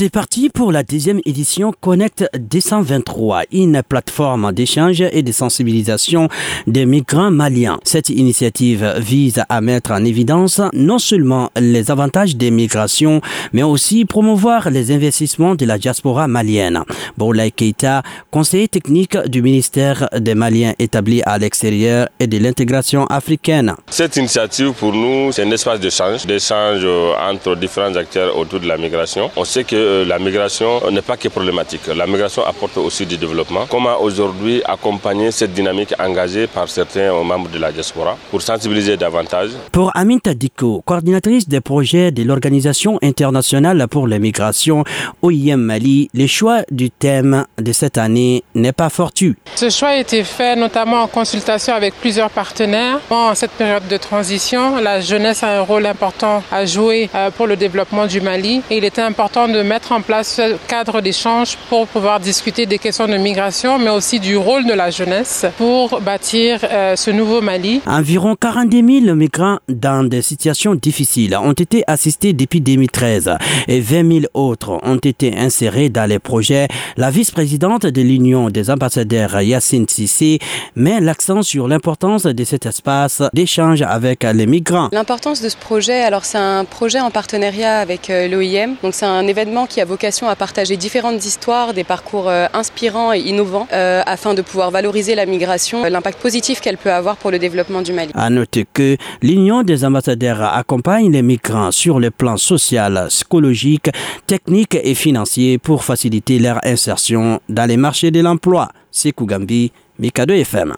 C'est parti pour la deuxième édition Connect 223, une plateforme d'échange et de sensibilisation des migrants maliens. Cette initiative vise à mettre en évidence non seulement les avantages des migrations, mais aussi promouvoir les investissements de la diaspora malienne. Boulay Keita, conseiller technique du ministère des Maliens établi à l'extérieur et de l'intégration africaine. Cette initiative pour nous, c'est un espace d'échange, d'échange entre différents acteurs autour de la migration. On sait que euh, la migration n'est pas que problématique. La migration apporte aussi du développement. Comment aujourd'hui accompagner cette dynamique engagée par certains membres de la diaspora pour sensibiliser davantage? Pour Amin Tadiko, coordinatrice des projets de l'Organisation internationale pour la migration OIM Mali, le choix du thème de cette année n'est pas fortuit. Ce choix a été fait notamment en consultation avec plusieurs partenaires. En cette période de transition, la jeunesse a un rôle important à jouer euh, pour le développement du Mali et il était important de mettre en place ce cadre d'échange pour pouvoir discuter des questions de migration, mais aussi du rôle de la jeunesse pour bâtir euh, ce nouveau Mali. Environ 42 000 migrants dans des situations difficiles ont été assistés depuis 2013 et 20 000 autres ont été insérés dans les projets. La vice-présidente de l'Union des ambassadeurs Yacine Sissi met l'accent sur l'importance de cet espace d'échange avec les migrants. L'importance de ce projet, alors c'est un projet en partenariat avec euh, l'OIM, donc c'est un événement qui a vocation à partager différentes histoires, des parcours euh, inspirants et innovants euh, afin de pouvoir valoriser la migration, l'impact positif qu'elle peut avoir pour le développement du Mali. À noter que l'Union des ambassadeurs accompagne les migrants sur le plan social, psychologique, technique et financier pour faciliter leur insertion dans les marchés de l'emploi. C'est Kougambi, Mikado FM.